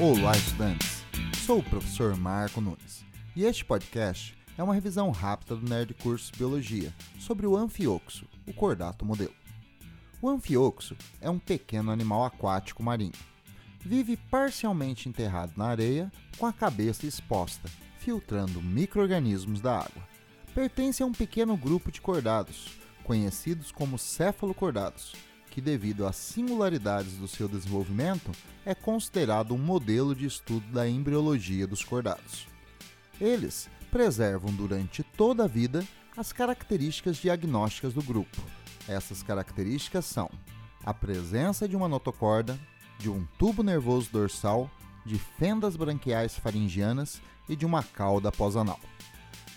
Olá, estudantes! Sou o professor Marco Nunes e este podcast é uma revisão rápida do Nerd Curso Biologia sobre o anfioxo, o cordato modelo. O anfioxo é um pequeno animal aquático marinho. Vive parcialmente enterrado na areia, com a cabeça exposta, filtrando micro-organismos da água. Pertence a um pequeno grupo de cordados, conhecidos como cefalocordados, que, devido às singularidades do seu desenvolvimento, é considerado um modelo de estudo da embriologia dos cordados. Eles preservam durante toda a vida as características diagnósticas do grupo. Essas características são a presença de uma notocorda, de um tubo nervoso dorsal, de fendas branquiais faringianas e de uma cauda pós-anal.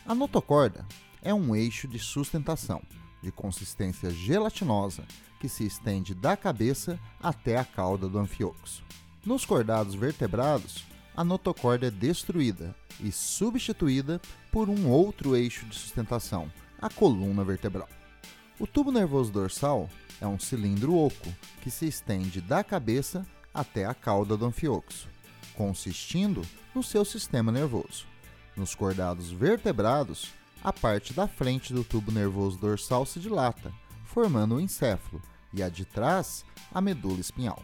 A notocorda é um eixo de sustentação de consistência gelatinosa que se estende da cabeça até a cauda do anfioxo. Nos cordados vertebrados, a notocorda é destruída e substituída por um outro eixo de sustentação, a coluna vertebral. O tubo nervoso dorsal é um cilindro oco que se estende da cabeça até a cauda do anfioxo, consistindo no seu sistema nervoso. Nos cordados vertebrados, a parte da frente do tubo nervoso dorsal se dilata, formando o encéfalo, e a de trás, a medula espinhal.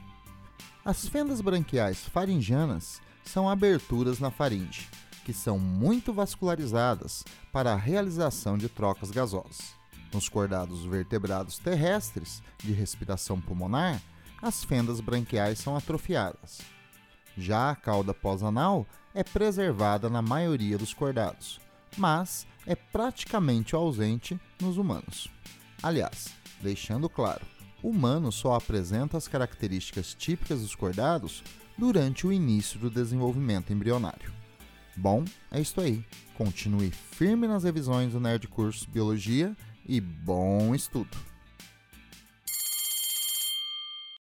As fendas branquiais faringianas são aberturas na faringe, que são muito vascularizadas para a realização de trocas gasosas. Nos cordados vertebrados terrestres de respiração pulmonar, as fendas branquiais são atrofiadas. Já a cauda pós-anal é preservada na maioria dos cordados, mas é praticamente ausente nos humanos. Aliás, deixando claro, o humano só apresenta as características típicas dos cordados durante o início do desenvolvimento embrionário. Bom, é isso aí. Continue firme nas revisões do Nerd Curso Biologia e bom estudo!